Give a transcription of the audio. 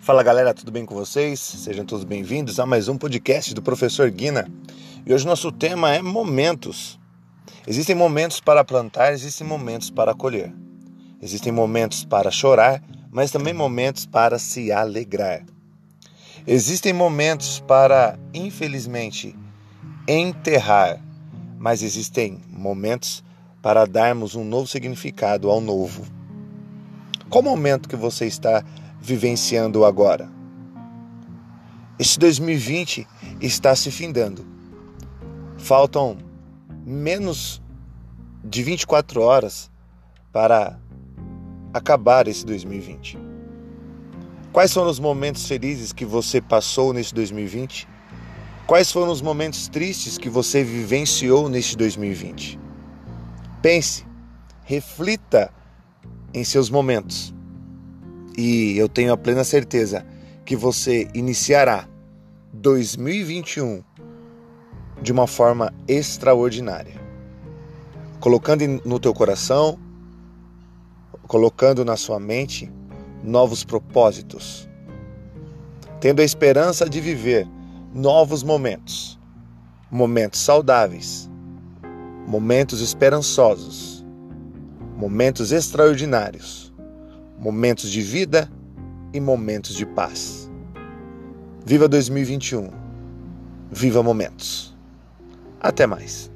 Fala galera, tudo bem com vocês? Sejam todos bem-vindos a mais um podcast do Professor Guina. E hoje nosso tema é momentos. Existem momentos para plantar, existem momentos para colher. Existem momentos para chorar, mas também momentos para se alegrar. Existem momentos para, infelizmente, enterrar, mas existem momentos para darmos um novo significado ao novo. Qual momento que você está vivenciando agora? Este 2020 está se findando. Faltam menos de 24 horas para acabar esse 2020. Quais foram os momentos felizes que você passou nesse 2020? Quais foram os momentos tristes que você vivenciou neste 2020? Pense, reflita em seus momentos. E eu tenho a plena certeza que você iniciará 2021 de uma forma extraordinária. Colocando no teu coração, colocando na sua mente novos propósitos, tendo a esperança de viver novos momentos, momentos saudáveis, momentos esperançosos, momentos extraordinários, momentos de vida e momentos de paz. Viva 2021. Viva momentos. Até mais.